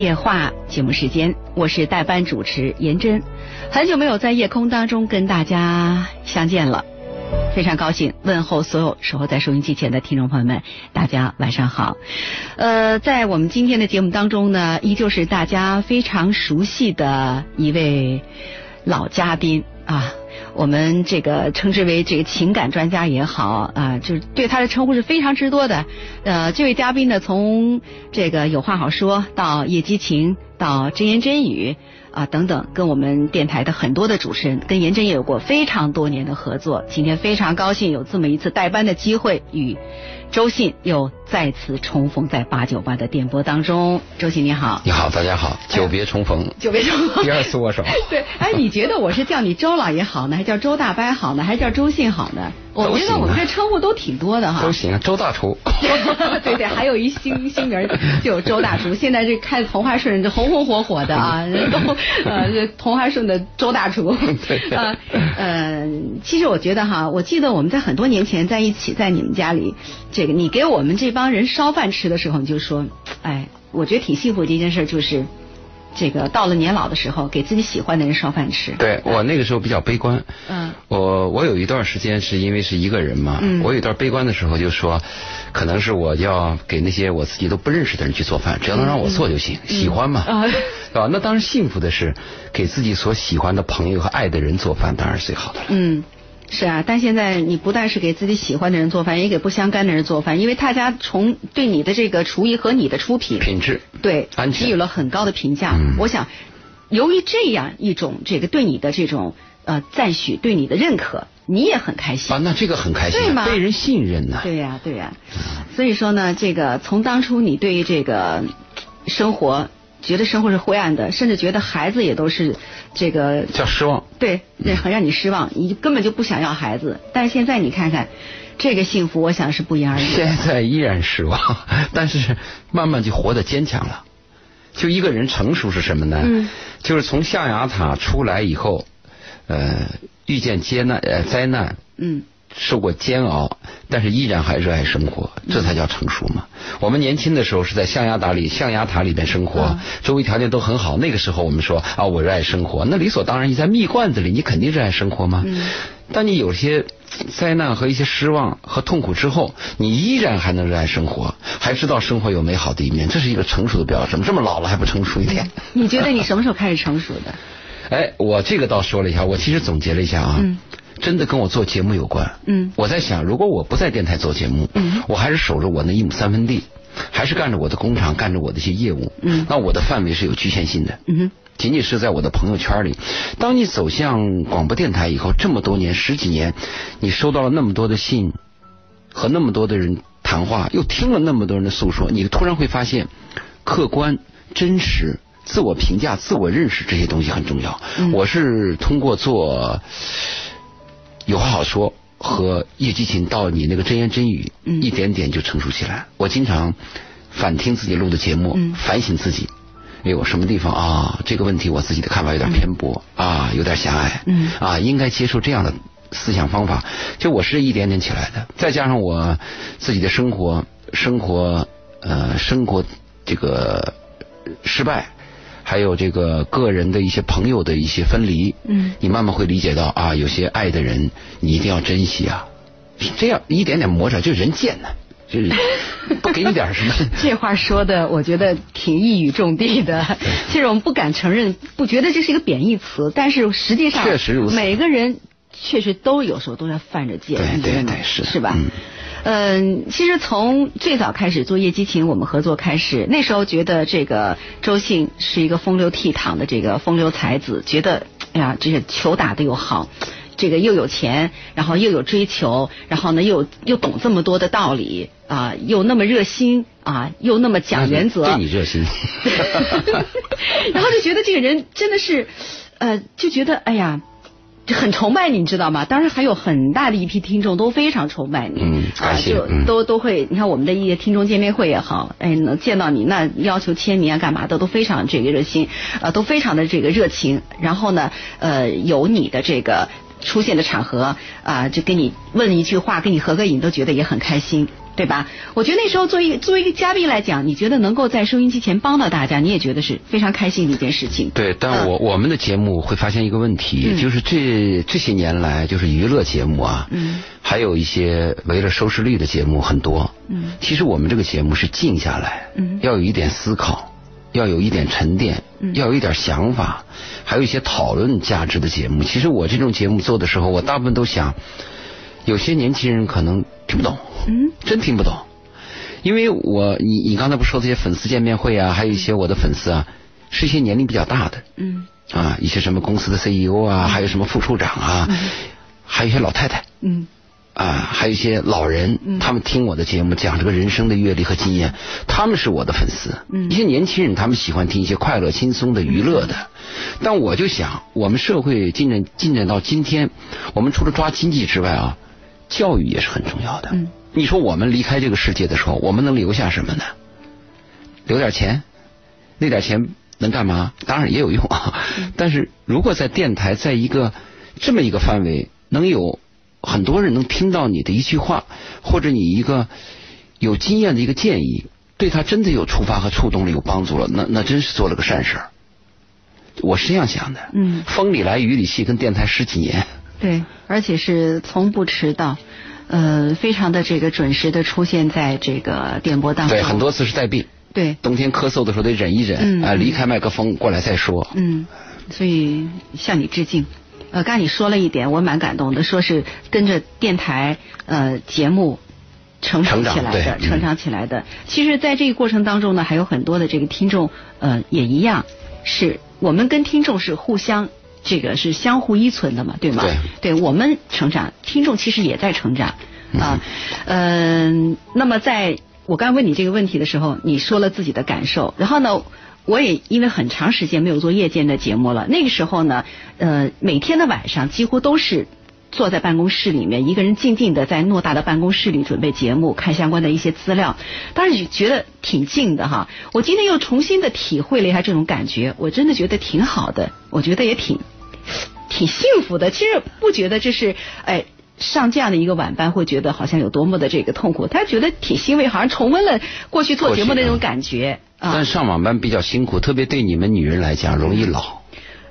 夜话节目时间，我是代班主持颜真，很久没有在夜空当中跟大家相见了，非常高兴，问候所有守候在收音机前的听众朋友们，大家晚上好。呃，在我们今天的节目当中呢，依旧是大家非常熟悉的一位老嘉宾啊。我们这个称之为这个情感专家也好啊，就是对他的称呼是非常之多的。呃，这位嘉宾呢，从这个有话好说到叶激情，到真言真语啊等等，跟我们电台的很多的主持人，跟颜真也有过非常多年的合作。今天非常高兴有这么一次代班的机会与。周信又再次重逢在八九八的电波当中。周信你好，你好，大家好，久别重逢，久别重逢，第二次握手。对，哎，你觉得我是叫你周老爷好呢，还是叫周大伯好呢，还是叫周信好呢？我觉得我们这称呼都挺多的哈。都行，周大厨。对对，还有一新新名就周大厨。现在这开同花顺，这红红火火的啊，都呃这同花顺的周大厨。对。呃呃，其实我觉得哈，我记得我们在很多年前在一起，在你们家里。这个，你给我们这帮人烧饭吃的时候，你就说，哎，我觉得挺幸福的一件事，就是这个到了年老的时候，给自己喜欢的人烧饭吃。对我那个时候比较悲观，嗯，我我有一段时间是因为是一个人嘛，嗯，我有一段悲观的时候就说，可能是我要给那些我自己都不认识的人去做饭，只要能让我做就行，喜欢嘛，啊，吧？那当然幸福的是给自己所喜欢的朋友和爱的人做饭，当然是最好的了。嗯。是啊，但现在你不但是给自己喜欢的人做饭，也给不相干的人做饭，因为大家从对你的这个厨艺和你的出品品质对安给予了很高的评价。我想，由于这样一种这个对你的这种呃赞许，对你的认可，你也很开心啊。那这个很开心，对吗？被人信任呢。对呀，对呀。所以说呢，这个从当初你对于这个生活。觉得生活是灰暗的，甚至觉得孩子也都是这个叫失望。对，很让你失望，你根本就不想要孩子。但是现在你看看，这个幸福，我想是不言而喻。现在依然失望，但是慢慢就活得坚强了。就一个人成熟是什么呢？嗯，就是从象牙塔出来以后，呃，遇见艰难呃灾难。嗯。受过煎熬，但是依然还热爱生活，这才叫成熟嘛。我们年轻的时候是在象牙塔里，象牙塔里边生活，周围条件都很好。那个时候我们说啊，我热爱生活，那理所当然。你在蜜罐子里，你肯定热爱生活吗？当你有些灾难和一些失望和痛苦之后，你依然还能热爱生活，还知道生活有美好的一面，这是一个成熟的标志。这么老了还不成熟一点？你觉得你什么时候开始成熟的？哎，我这个倒说了一下，我其实总结了一下啊。真的跟我做节目有关。嗯，我在想，如果我不在电台做节目，嗯，我还是守着我那一亩三分地，还是干着我的工厂，干着我的一些业务，嗯，那我的范围是有局限性的。嗯，仅仅是在我的朋友圈里。当你走向广播电台以后，这么多年十几年，你收到了那么多的信，和那么多的人谈话，又听了那么多人的诉说，你突然会发现，客观、真实、自我评价、自我认识这些东西很重要。我是通过做。有话好说和叶激情到你那个真言真语，一点点就成熟起来。我经常反听自己录的节目，反省自己，哎呦，什么地方啊？这个问题我自己的看法有点偏颇啊，有点狭隘，啊，应该接受这样的思想方法。就我是一点点起来的，再加上我自己的生活，生活呃，生活这个失败。还有这个个人的一些朋友的一些分离，嗯，你慢慢会理解到啊，有些爱的人你一定要珍惜啊，是这样一点点磨着，就人贱呢，就是不给你点什么。这话说的，我觉得挺一语中的的。其实我们不敢承认，不觉得这是一个贬义词，但是实际上，确实如此。每个人确实都有时候都在犯着贱，对对对，是是吧？嗯，其实从最早开始做夜激情，我们合作开始，那时候觉得这个周信是一个风流倜傥的这个风流才子，觉得哎呀，这个球打的又好，这个又有钱，然后又有追求，然后呢又又懂这么多的道理啊，又那么热心啊，又那么讲原则。对你热心。然后就觉得这个人真的是，呃，就觉得哎呀。很崇拜你，你知道吗？当然还有很大的一批听众都非常崇拜你，嗯，啊，就都都会，你看我们的一些听众见面会也好，哎，能见到你，那要求签名啊，干嘛的都非常这个热心，呃，都非常的这个热情。然后呢，呃，有你的这个出现的场合啊，就跟你问一句话，跟你合个影，都觉得也很开心。对吧？我觉得那时候作为作为一个嘉宾来讲，你觉得能够在收音机前帮到大家，你也觉得是非常开心的一件事情。对，但我我们的节目会发现一个问题，就是这这些年来，就是娱乐节目啊，嗯，还有一些为了收视率的节目很多，嗯，其实我们这个节目是静下来，嗯，要有一点思考，要有一点沉淀，嗯，要有一点想法，还有一些讨论价值的节目。其实我这种节目做的时候，我大部分都想。有些年轻人可能听不懂，嗯，真听不懂，因为我你你刚才不说这些粉丝见面会啊，还有一些我的粉丝啊，是一些年龄比较大的，嗯，啊，一些什么公司的 CEO 啊，还有什么副处长啊，还有一些老太太，嗯，啊，还有一些老人，他们听我的节目讲这个人生的阅历和经验，他们是我的粉丝，嗯，一些年轻人他们喜欢听一些快乐轻松的娱乐的，但我就想，我们社会进展进展到今天，我们除了抓经济之外啊。教育也是很重要的。嗯，你说我们离开这个世界的时候，我们能留下什么呢？留点钱，那点钱能干嘛？当然也有用啊。但是如果在电台，在一个这么一个范围，能有很多人能听到你的一句话，或者你一个有经验的一个建议，对他真的有触发和触动了，有帮助了，那那真是做了个善事儿。我是这样想的。嗯，风里来雨里去，跟电台十几年。对，而且是从不迟到，呃，非常的这个准时的出现在这个电波当中。对，很多次是带病。对。冬天咳嗽的时候得忍一忍，啊，离开麦克风过来再说。嗯，所以向你致敬。呃，刚才你说了一点，我蛮感动的，说是跟着电台呃节目成长起来的，成长起来的。其实，在这个过程当中呢，还有很多的这个听众呃也一样，是我们跟听众是互相。这个是相互依存的嘛，对吗？对，对我们成长，听众其实也在成长啊。嗯，那么在我刚问你这个问题的时候，你说了自己的感受，然后呢，我也因为很长时间没有做夜间的节目了，那个时候呢，呃，每天的晚上几乎都是。坐在办公室里面，一个人静静的在偌大的办公室里准备节目，看相关的一些资料，当时觉得挺静的哈。我今天又重新的体会了一下这种感觉，我真的觉得挺好的，我觉得也挺挺幸福的。其实不觉得这是哎上这样的一个晚班会觉得好像有多么的这个痛苦，他觉得挺欣慰，好像重温了过去做节目的那种感觉。啊但上晚班比较辛苦，特别对你们女人来讲容易老。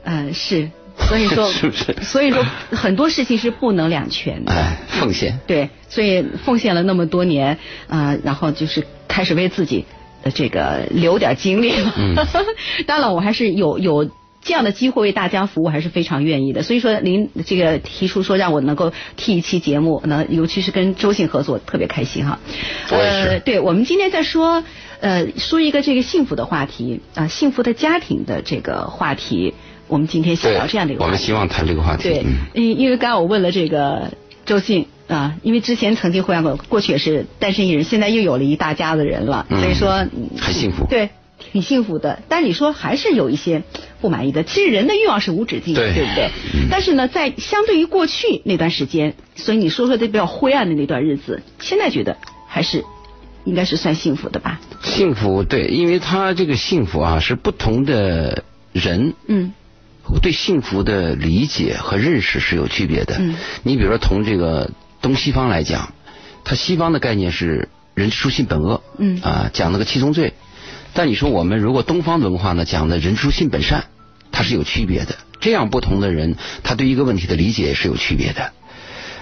嗯，是。所以说，是不是？所以说，很多事情是不能两全的。哎，奉献。对，所以奉献了那么多年啊，然后就是开始为自己的这个留点精力了。嗯。当然，我还是有有这样的机会为大家服务，还是非常愿意的。所以说，您这个提出说让我能够替一期节目，那尤其是跟周信合作，特别开心哈。呃，对，我们今天在说呃说一个这个幸福的话题啊，幸福的家庭的这个话题。我们今天想聊这样的一个话题，我们希望谈这个话题。对，因因为刚刚我问了这个周信啊，因为之前曾经回想过，过去也是单身一人，现在又有了一大家子人了，所以说很幸福。对，挺幸福的。但你说还是有一些不满意的。其实人的欲望是无止境的，对不对？但是呢，在相对于过去那段时间，所以你说说这比较灰暗的那段日子，现在觉得还是应该是算幸福的吧？幸福，对，因为他这个幸福啊，是不同的人，嗯。对幸福的理解和认识是有区别的。嗯，你比如说，从这个东西方来讲，它西方的概念是人之初性本恶。嗯，啊，讲那个七宗罪。但你说我们如果东方文化呢，讲的人之初性本善，它是有区别的。这样不同的人，他对一个问题的理解是有区别的。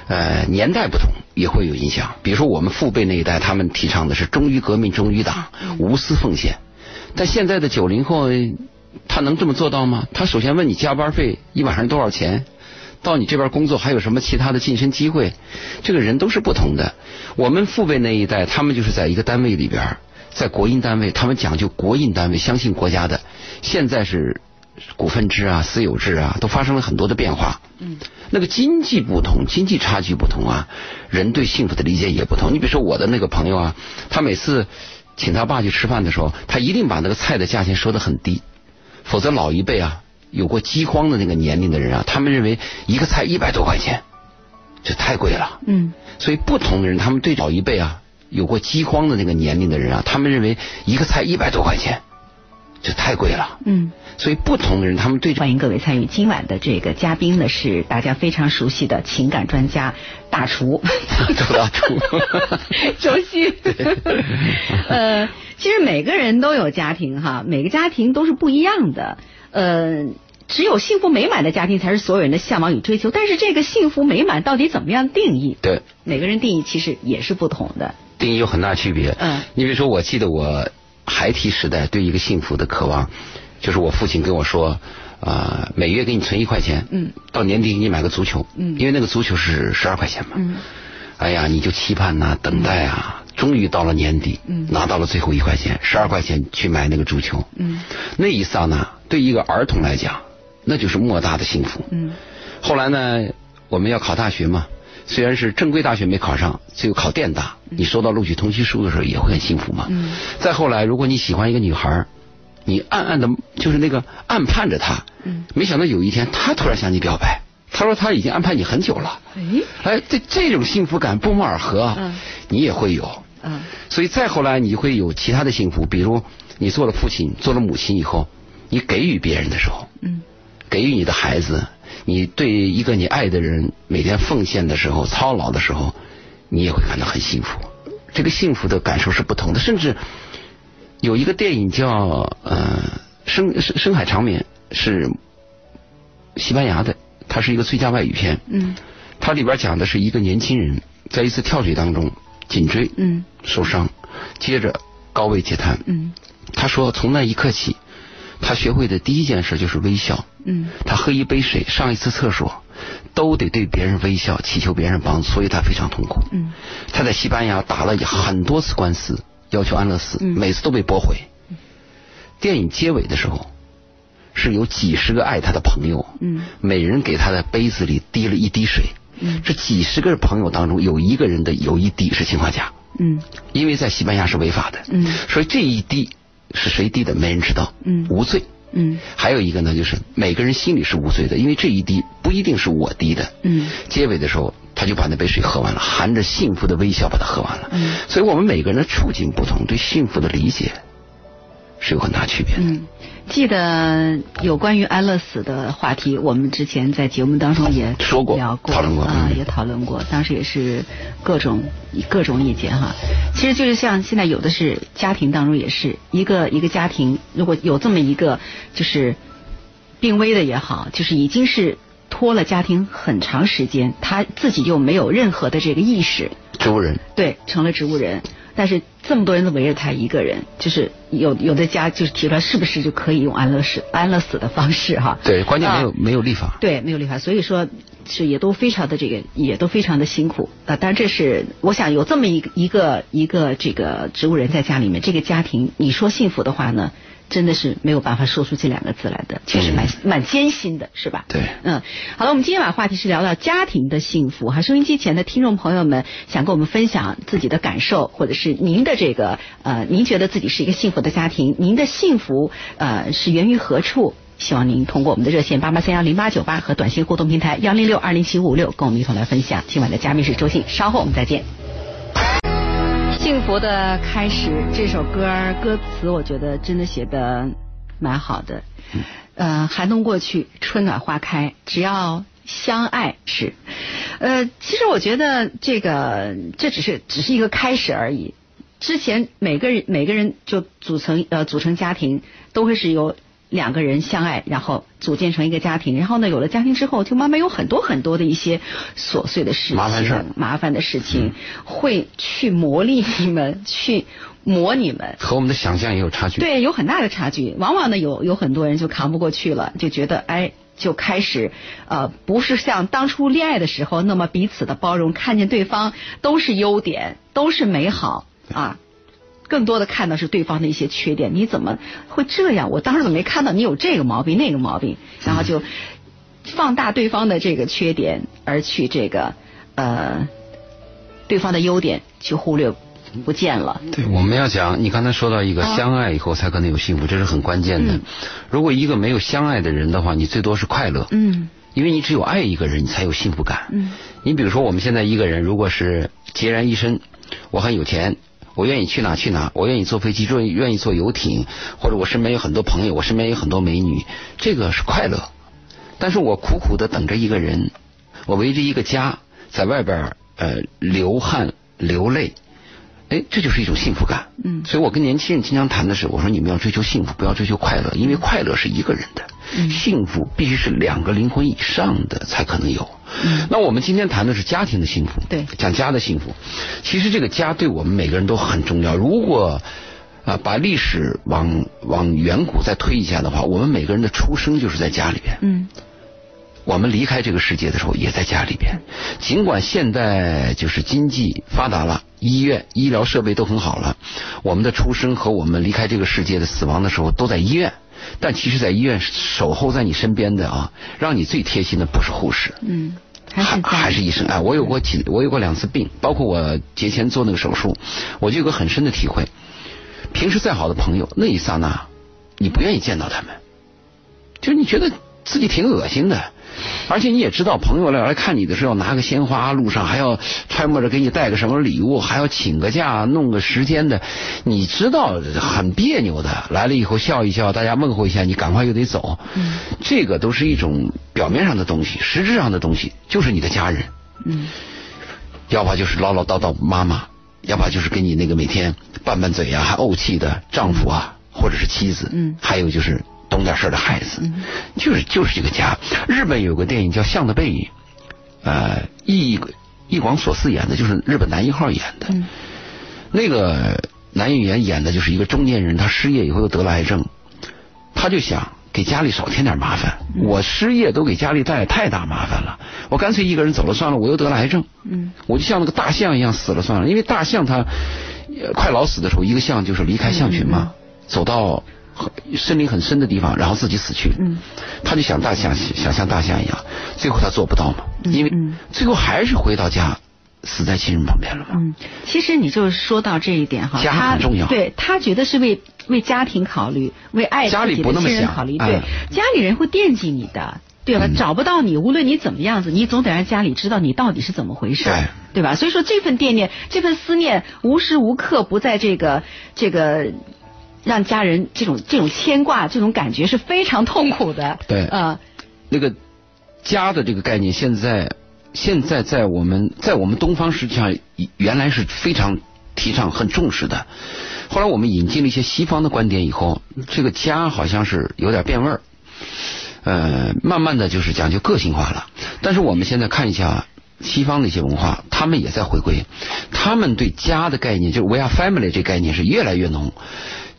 呃，年代不同也会有影响。比如说我们父辈那一代，他们提倡的是忠于革命、忠于党、无私奉献。但现在的九零后。他能这么做到吗？他首先问你加班费一晚上多少钱，到你这边工作还有什么其他的晋升机会？这个人都是不同的。我们父辈那一代，他们就是在一个单位里边，在国营单位，他们讲究国营单位，相信国家的。现在是股份制啊、私有制啊，都发生了很多的变化。嗯，那个经济不同，经济差距不同啊，人对幸福的理解也不同。你比如说我的那个朋友啊，他每次请他爸去吃饭的时候，他一定把那个菜的价钱说得很低。否则，老一辈啊，有过饥荒的那个年龄的人啊，他们认为一个菜一百多块钱，这太贵了。嗯。所以，不同的人，他们对老一辈啊，有过饥荒的那个年龄的人啊，他们认为一个菜一百多块钱，这太贵了。嗯。所以不同的人，他们对欢迎各位参与今晚的这个嘉宾呢，是大家非常熟悉的情感专家大厨周大厨 周迅。呃，其实每个人都有家庭哈，每个家庭都是不一样的。呃，只有幸福美满的家庭才是所有人的向往与追求。但是这个幸福美满到底怎么样定义？对，每个人定义其实也是不同的。定义有很大区别。嗯。你比如说，我记得我孩提时代对一个幸福的渴望。就是我父亲跟我说，啊，每月给你存一块钱，嗯，到年底给你买个足球，嗯，因为那个足球是十二块钱嘛，嗯，哎呀，你就期盼呐，等待啊，终于到了年底，嗯，拿到了最后一块钱，十二块钱去买那个足球，嗯，那一刹那，对一个儿童来讲，那就是莫大的幸福，嗯，后来呢，我们要考大学嘛，虽然是正规大学没考上，就考电大，你收到录取通知书的时候也会很幸福嘛，嗯，再后来，如果你喜欢一个女孩你暗暗的，就是那个暗盼着他，嗯，没想到有一天他突然向你表白，他说他已经安排你很久了，哎，哎，这这种幸福感不谋而合，嗯，你也会有，嗯，所以再后来你会有其他的幸福，比如你做了父亲，做了母亲以后，你给予别人的时候，嗯，给予你的孩子，你对一个你爱的人每天奉献的时候，操劳的时候，你也会感到很幸福，这个幸福的感受是不同的，甚至。有一个电影叫呃深深深海长眠是西班牙的，它是一个最佳外语片。嗯，它里边讲的是一个年轻人在一次跳水当中颈椎嗯受伤，接着高位截瘫。嗯，他说从那一刻起，他学会的第一件事就是微笑。嗯，他喝一杯水，上一次厕所都得对别人微笑，祈求别人帮助，所以他非常痛苦。嗯，他在西班牙打了很多次官司。要求安乐死，每次都被驳回。电影结尾的时候，是有几十个爱他的朋友，每人给他的杯子里滴了一滴水。这几十个朋友当中，有一个人的有一滴是氰化钾，因为在西班牙是违法的，所以这一滴是谁滴的，没人知道，无罪。还有一个呢，就是每个人心里是无罪的，因为这一滴不一定是我滴的。嗯结尾的时候。他就把那杯水喝完了，含着幸福的微笑把它喝完了。嗯，所以我们每个人的处境不同，对幸福的理解是有很大区别的。嗯，记得有关于安乐死的话题，我们之前在节目当中也说过、聊过、讨论过啊，也讨论过。当时也是各种各种意见哈。其实就是像现在有的是家庭当中也是一个一个家庭，如果有这么一个就是病危的也好，就是已经是。拖了家庭很长时间，他自己又没有任何的这个意识，植物人对成了植物人，但是这么多人都围着他一个人，就是有有的家就是提出来是不是就可以用安乐死安乐死的方式哈？对，关键没有没有立法，对，没有立法，所以说是也都非常的这个也都非常的辛苦啊。当然这是我想有这么一个一个一个这个植物人在家里面，这个家庭你说幸福的话呢？真的是没有办法说出这两个字来的，确实蛮蛮艰辛的，是吧？对，嗯，好了，我们今天把话题是聊到家庭的幸福哈。收音机前的听众朋友们，想跟我们分享自己的感受，或者是您的这个呃，您觉得自己是一个幸福的家庭，您的幸福呃是源于何处？希望您通过我们的热线八八三幺零八九八和短信互动平台幺零六二零七五五六，跟我们一同来分享。今晚的嘉宾是周信，稍后我们再见。幸福的开始这首歌歌词，我觉得真的写的蛮好的。呃，寒冬过去，春暖花开，只要相爱是。呃，其实我觉得这个这只是只是一个开始而已。之前每个人每个人就组成呃组成家庭，都会是由。两个人相爱，然后组建成一个家庭，然后呢，有了家庭之后，就慢慢有很多很多的一些琐碎的事情、麻烦事、麻烦的事情，会去磨砺你们，去磨你们。和我们的想象也有差距。对，有很大的差距。往往呢，有有很多人就扛不过去了，就觉得哎，就开始呃，不是像当初恋爱的时候那么彼此的包容，看见对方都是优点，都是美好啊。更多的看到是对方的一些缺点，你怎么会这样？我当时怎么没看到你有这个毛病那个毛病？然后就放大对方的这个缺点，而去这个呃对方的优点去忽略不见了。对，我们要讲，你刚才说到一个相爱以后才可能有幸福，这是很关键的。如果一个没有相爱的人的话，你最多是快乐。嗯。因为你只有爱一个人，你才有幸福感。嗯。你比如说，我们现在一个人，如果是孑然一身，我很有钱。我愿意去哪去哪，我愿意坐飞机，坐愿意坐游艇，或者我身边有很多朋友，我身边有很多美女，这个是快乐。但是我苦苦的等着一个人，我围着一个家，在外边呃流汗流泪，哎，这就是一种幸福感。嗯，所以我跟年轻人经常谈的是，我说你们要追求幸福，不要追求快乐，因为快乐是一个人的，幸福必须是两个灵魂以上的才可能有。嗯，那我们今天谈的是家庭的幸福，对，讲家的幸福。其实这个家对我们每个人都很重要。如果啊把历史往往远古再推一下的话，我们每个人的出生就是在家里边。嗯。我们离开这个世界的时候也在家里边，尽管现在就是经济发达了，医院医疗设备都很好了，我们的出生和我们离开这个世界的死亡的时候都在医院，但其实，在医院守候在你身边的啊，让你最贴心的不是护士，嗯，还还是医生。哎。我有过几，我有过两次病，包括我节前做那个手术，我就有个很深的体会。平时再好的朋友，那一刹那，你不愿意见到他们，就是你觉得自己挺恶心的。而且你也知道，朋友来来看你的时候，拿个鲜花，路上还要揣摩着给你带个什么礼物，还要请个假，弄个时间的，你知道很别扭的。来了以后笑一笑，大家问候一下，你赶快又得走。嗯，这个都是一种表面上的东西，实质上的东西就是你的家人。嗯，要不就是唠唠叨叨妈妈，要不就是跟你那个每天拌拌嘴啊，还怄气的丈夫啊，或者是妻子。嗯，还有就是。懂点事的孩子，就是就是这个家。日本有个电影叫《象的背影》，呃，易易广所司演的，就是日本男一号演的。那个男演员演的就是一个中年人，他失业以后又得了癌症，他就想给家里少添点麻烦。我失业都给家里带来太大麻烦了，我干脆一个人走了算了。我又得了癌症，我就像那个大象一样死了算了。因为大象它快老死的时候，一个象就是离开象群嘛，走到。森林很深的地方，然后自己死去。嗯，他就想大象，想像大象一样，最后他做不到嘛，因为最后还是回到家，死在亲人旁边了嘛。嗯，其实你就说到这一点哈，家很重要。对他觉得是为为家庭考虑，为爱家里不那么想考虑。对，家里人会惦记你的，对吧？找不到你，无论你怎么样子，你总得让家里知道你到底是怎么回事，对吧？所以说这份惦念，这份思念，无时无刻不在这个这个。让家人这种这种牵挂，这种感觉是非常痛苦的。对，啊，那个家的这个概念，现在现在在我们在我们东方实际上原来是非常提倡、很重视的。后来我们引进了一些西方的观点以后，这个家好像是有点变味儿。呃，慢慢的就是讲究个性化了。但是我们现在看一下西方的一些文化，他们也在回归，他们对家的概念，就是 we are family 这概念是越来越浓。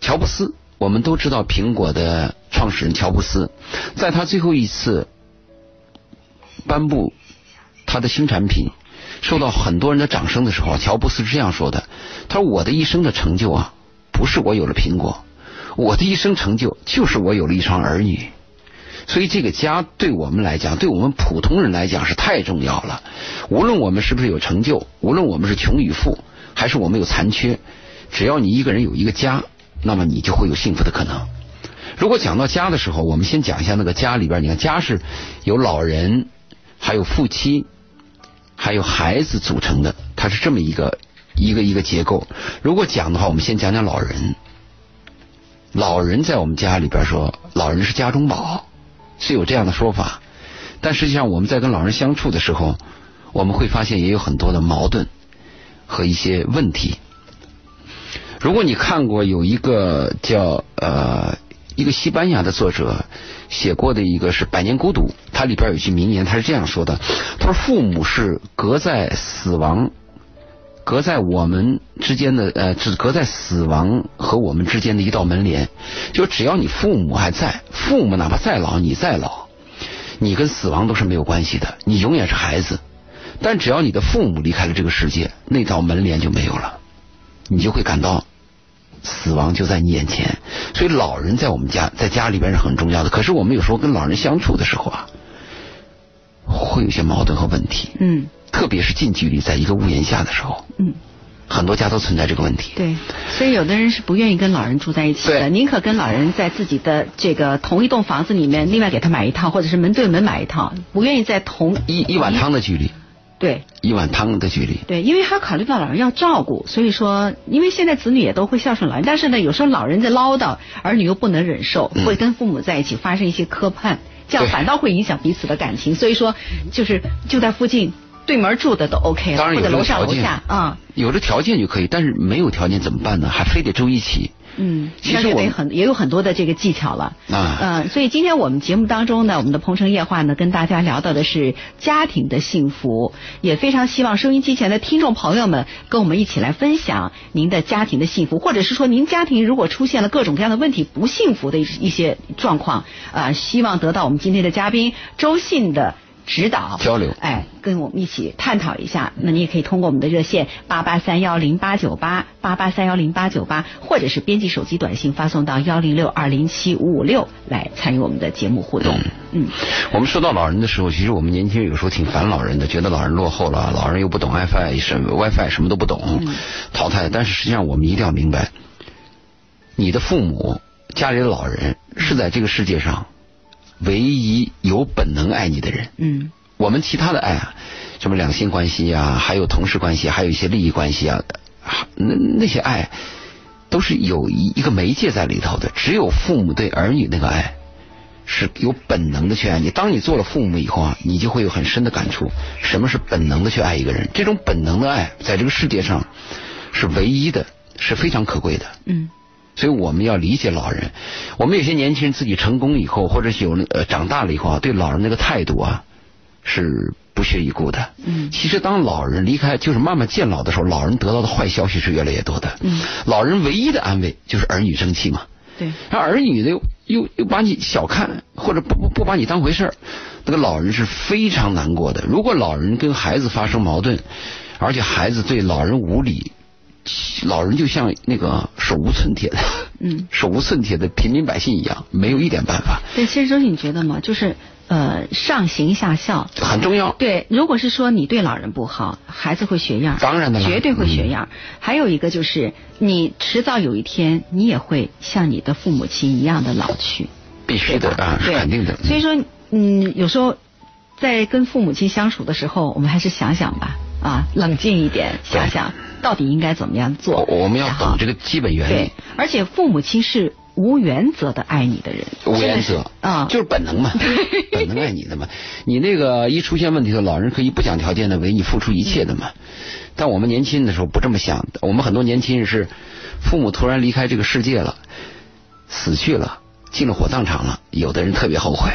乔布斯，我们都知道苹果的创始人乔布斯，在他最后一次颁布他的新产品，受到很多人的掌声的时候，乔布斯是这样说的：“他说我的一生的成就啊，不是我有了苹果，我的一生成就就是我有了一双儿女。所以这个家对我们来讲，对我们普通人来讲是太重要了。无论我们是不是有成就，无论我们是穷与富，还是我们有残缺，只要你一个人有一个家。”那么你就会有幸福的可能。如果讲到家的时候，我们先讲一下那个家里边。你看，家是由老人、还有夫妻、还有孩子组成的，它是这么一个一个一个结构。如果讲的话，我们先讲讲老人。老人在我们家里边说，老人是家中宝，是有这样的说法。但实际上，我们在跟老人相处的时候，我们会发现也有很多的矛盾和一些问题。如果你看过有一个叫呃一个西班牙的作者写过的一个是《百年孤独》，它里边有一句名言，他是这样说的：他说父母是隔在死亡、隔在我们之间的呃，只隔在死亡和我们之间的一道门帘。就只要你父母还在，父母哪怕再老，你再老，你跟死亡都是没有关系的，你永远是孩子。但只要你的父母离开了这个世界，那道门帘就没有了。你就会感到死亡就在你眼前，所以老人在我们家在家里边是很重要的。可是我们有时候跟老人相处的时候啊，会有些矛盾和问题。嗯，特别是近距离在一个屋檐下的时候。嗯，很多家都存在这个问题。对，所以有的人是不愿意跟老人住在一起的，宁可跟老人在自己的这个同一栋房子里面，另外给他买一套，或者是门对门买一套，不愿意在同一一碗汤的距离。对，一碗汤的距离。对，因为还考虑到老人要照顾，所以说，因为现在子女也都会孝顺老人，但是呢，有时候老人在唠叨，儿女又不能忍受，会跟父母在一起发生一些磕绊，这样反倒会影响彼此的感情。所以说，就是就在附近对门住的都 OK 了，或者楼上楼下啊，有这条件就可以，但是没有条件怎么办呢？还非得住一起。嗯，其实得很也有很多的这个技巧了啊，嗯，所以今天我们节目当中呢，我们的鹏城夜话呢，跟大家聊到的是家庭的幸福，也非常希望收音机前的听众朋友们跟我们一起来分享您的家庭的幸福，或者是说您家庭如果出现了各种各样的问题，不幸福的一些状况啊，希望得到我们今天的嘉宾周信的。指导交流，哎，跟我们一起探讨一下。那你也可以通过我们的热线八八三幺零八九八八八三幺零八九八，或者是编辑手机短信发送到幺零六二零七五五六来参与我们的节目互动。嗯，我们说到老人的时候，其实我们年轻人有时候挺烦老人的，觉得老人落后了，老人又不懂 WiFi 什么 WiFi 什么都不懂，淘汰。但是实际上我们一定要明白，你的父母家里的老人是在这个世界上。唯一有本能爱你的人，嗯，我们其他的爱啊，什么两性关系啊，还有同事关系，还有一些利益关系啊，那那些爱都是有一一个媒介在里头的。只有父母对儿女那个爱是有本能的去爱你。当你做了父母以后啊，你就会有很深的感触，什么是本能的去爱一个人？这种本能的爱在这个世界上是唯一的，是非常可贵的。嗯。所以我们要理解老人。我们有些年轻人自己成功以后，或者是有呃长大了以后啊，对老人那个态度啊是不屑一顾的。嗯。其实当老人离开，就是慢慢渐老的时候，老人得到的坏消息是越来越多的。嗯。老人唯一的安慰就是儿女争气嘛。对。而儿女的又又又把你小看，或者不不不把你当回事儿，那个老人是非常难过的。如果老人跟孩子发生矛盾，而且孩子对老人无礼。老人就像那个手无寸铁的，嗯，手无寸铁的平民百姓一样，没有一点办法。对，其实周你觉得吗？就是呃，上行下效很重要。对，如果是说你对老人不好，孩子会学样，当然的，绝对会学样。还有一个就是，你迟早有一天，你也会像你的父母亲一样的老去，必须的啊，是肯定的。所以说，嗯，有时候在跟父母亲相处的时候，我们还是想想吧，啊，冷静一点，想想。到底应该怎么样做？我们要懂这个基本原理。对，而且父母亲是无原则的爱你的人。无原则啊，就是本能嘛，本能爱你的嘛。你那个一出现问题的老人可以不讲条件的为你付出一切的嘛。但我们年轻的时候不这么想，我们很多年轻人是父母突然离开这个世界了，死去了，进了火葬场了。有的人特别后悔，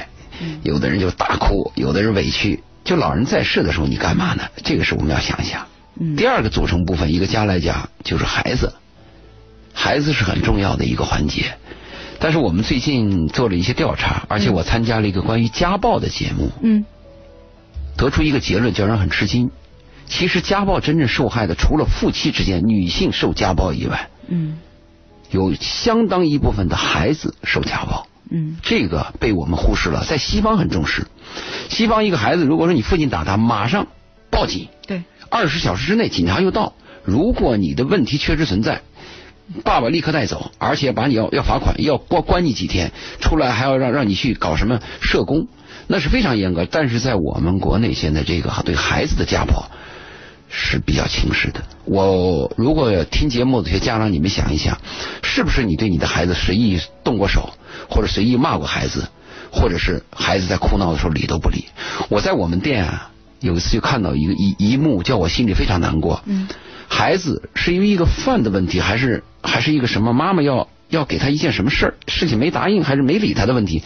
有的人就大哭，有的人委屈。就老人在世的时候，你干嘛呢？这个是我们要想一想。第二个组成部分，一个家来讲就是孩子，孩子是很重要的一个环节。但是我们最近做了一些调查，而且我参加了一个关于家暴的节目，嗯，得出一个结论，叫人很吃惊。其实家暴真正受害的，除了夫妻之间女性受家暴以外，嗯，有相当一部分的孩子受家暴，嗯，这个被我们忽视了。在西方很重视，西方一个孩子，如果说你父亲打他，马上报警，对。二十小时之内，警察又到。如果你的问题确实存在，爸爸立刻带走，而且把你要要罚款，要关关你几天，出来还要让让你去搞什么社工，那是非常严格。但是在我们国内，现在这个对孩子的家暴是比较轻视的。我如果听节目的这些家长，你们想一想，是不是你对你的孩子随意动过手，或者随意骂过孩子，或者是孩子在哭闹的时候理都不理？我在我们店啊。有一次就看到一个一一幕，叫我心里非常难过。嗯，孩子是因为一个饭的问题，还是还是一个什么？妈妈要要给他一件什么事儿，事情没答应，还是没理他的问题？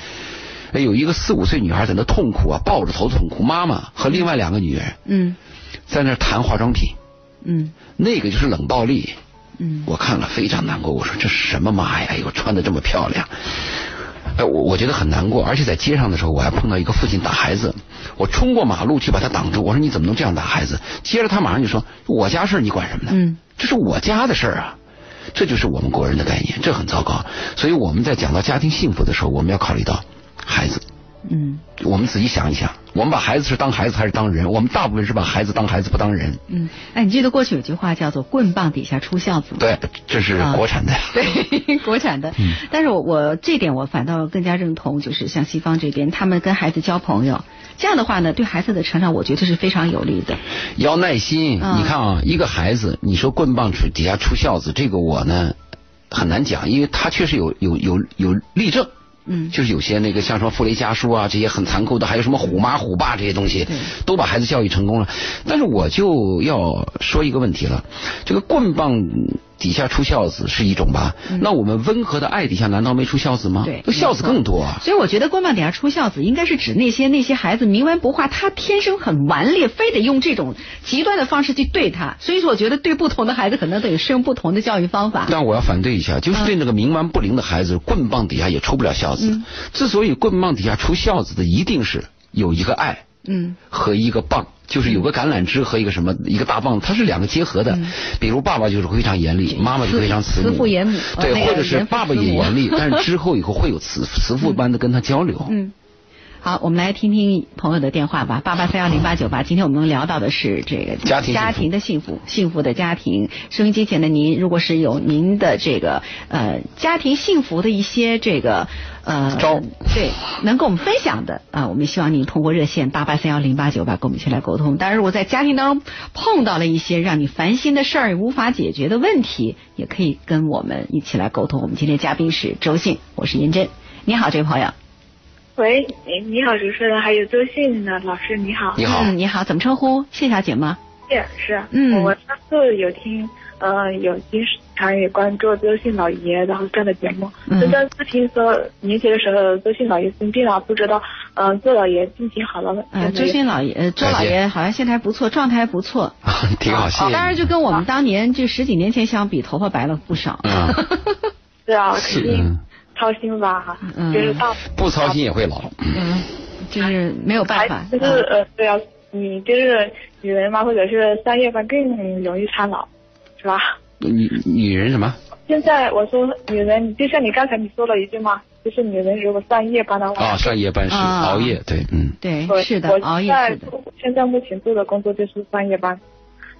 哎，有一个四五岁女孩在那痛苦啊，抱着头痛哭。妈妈和另外两个女人，嗯，在那谈化妆品，嗯，那个就是冷暴力。嗯，我看了非常难过。我说这是什么妈呀？哎呦，穿的这么漂亮。哎，我我觉得很难过，而且在街上的时候，我还碰到一个父亲打孩子，我冲过马路去把他挡住，我说你怎么能这样打孩子？接着他马上就说我家事你管什么呢？嗯，这是我家的事啊，这就是我们国人的概念，这很糟糕。所以我们在讲到家庭幸福的时候，我们要考虑到孩子，嗯，我们仔细想一想，我们把孩子是当孩子还是当人？我们大部分是把孩子当孩子不当人。嗯，哎，你记得过去有句话叫做“棍棒底下出孝子”吗？对，这是国产的。对，国产的。嗯。但是我我这点我反倒更加认同，就是像西方这边，他们跟孩子交朋友，这样的话呢，对孩子的成长，我觉得是非常有利的。要耐心，你看啊，一个孩子，你说棍棒出底下出孝子，这个我呢很难讲，因为他确实有有有有例证。嗯，就是有些那个像什么傅雷家书啊，这些很残酷的，还有什么虎妈虎爸这些东西，都把孩子教育成功了。但是我就要说一个问题了，这个棍棒。底下出孝子是一种吧？那我们温和的爱底下难道没出孝子吗？对，孝子更多啊。所以我觉得棍棒底下出孝子，应该是指那些那些孩子冥顽不化，他天生很顽劣，非得用这种极端的方式去对他。所以说，我觉得对不同的孩子可能得适用不同的教育方法。但我要反对一下，就是对那个冥顽不灵的孩子，棍棒底下也出不了孝子。之所以棍棒底下出孝子的，一定是有一个爱。嗯，和一个棒，就是有个橄榄枝和一个什么一个大棒，它是两个结合的。比如爸爸就是非常严厉，妈妈就非常慈慈父严母，对，或者是爸爸也严厉，但是之后以后会有慈慈父般的跟他交流。嗯。好，我们来听听朋友的电话吧，八八三幺零八九八。今天我们聊到的是这个家庭家庭的幸福，幸福的家庭。收音机前的您，如果是有您的这个呃家庭幸福的一些这个呃招，对，能跟我们分享的啊，我们希望您通过热线八八三幺零八九八跟我们一起来沟通。当然，如果在家庭当中碰到了一些让你烦心的事儿，无法解决的问题，也可以跟我们一起来沟通。我们今天嘉宾是周信，我是严真。你好，这位朋友。喂，你你好，主持人，还有周信呢老师，你好。你好，你好，怎么称呼？谢小姐吗？谢是。嗯，我上次有听，呃，有经常也关注周信老爷然后这样的节目。嗯。但是听说年前的时候，周信老爷生病了，不知道，呃，周老爷病情好了吗？嗯，周信老爷，呃，周老爷好像现在还不错，状态还不错。挺好，谢谢。当然，就跟我们当年就十几年前相比，头发白了不少。嗯。对啊，肯定。操心吧，就是大不操心也会老，嗯，就是没有办法，就是呃，对啊，你就是女人嘛，或者是三月份更容易苍老，是吧？女女人什么？现在我说女人，就像你刚才你说了一句嘛，就是女人如果上夜班的话，啊，上夜班是熬夜，对，嗯，对，是的，熬夜是的。现在目前做的工作就是上夜班，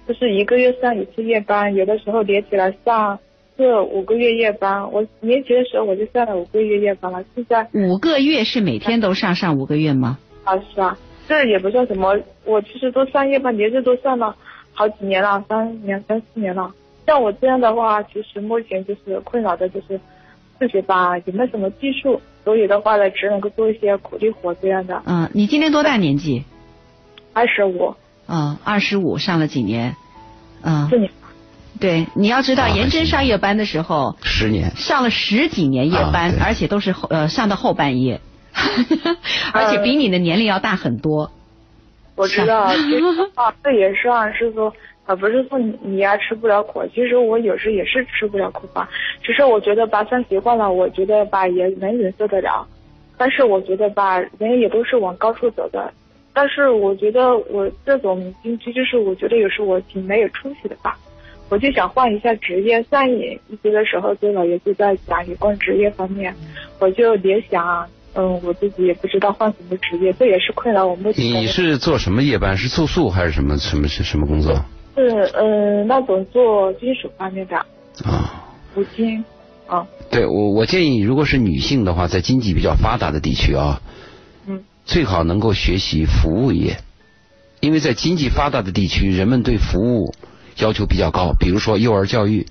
就是一个月上一次夜班，有的时候连起来上。是五个月夜班，我年级的时候我就上了五个月夜班了。现在五个月是每天都上上五个月吗？啊，是啊，这也不算什么。我其实都上夜班，连着都上了好几年了，三两三四年了。像我这样的话，其实目前就是困扰的就是自己吧，也没什么技术？所以的话呢，只能够做一些苦力活这样的。嗯，你今年多大年纪？二十五。嗯，二十五，上了几年？嗯。四年。对，你要知道，严真上夜班的时候，十年上了十几年夜班，而且都是后呃上到后半夜，而且比你的年龄要大很多。我知道，啊这也算是说，啊，不是说你你呀吃不了苦，其实我有时也是吃不了苦吧。只是我觉得吧，上习惯了，我觉得吧也能忍受得了。但是我觉得吧，人也都是往高处走的。但是我觉得我这种经济，就是我觉得有时我挺没有出息的吧。我就想换一下职业，上一直的时候，周老爷就在讲有关职业方面，我就联想，嗯，我自己也不知道换什么职业，这也是困扰我目前。你是做什么夜班？是住宿还是什么什么是什么工作？是嗯，那种做金属方面的啊，五金啊。对我，我建议，如果是女性的话，在经济比较发达的地区啊，嗯，最好能够学习服务业，因为在经济发达的地区，人们对服务。要求比较高，比如说幼儿教育，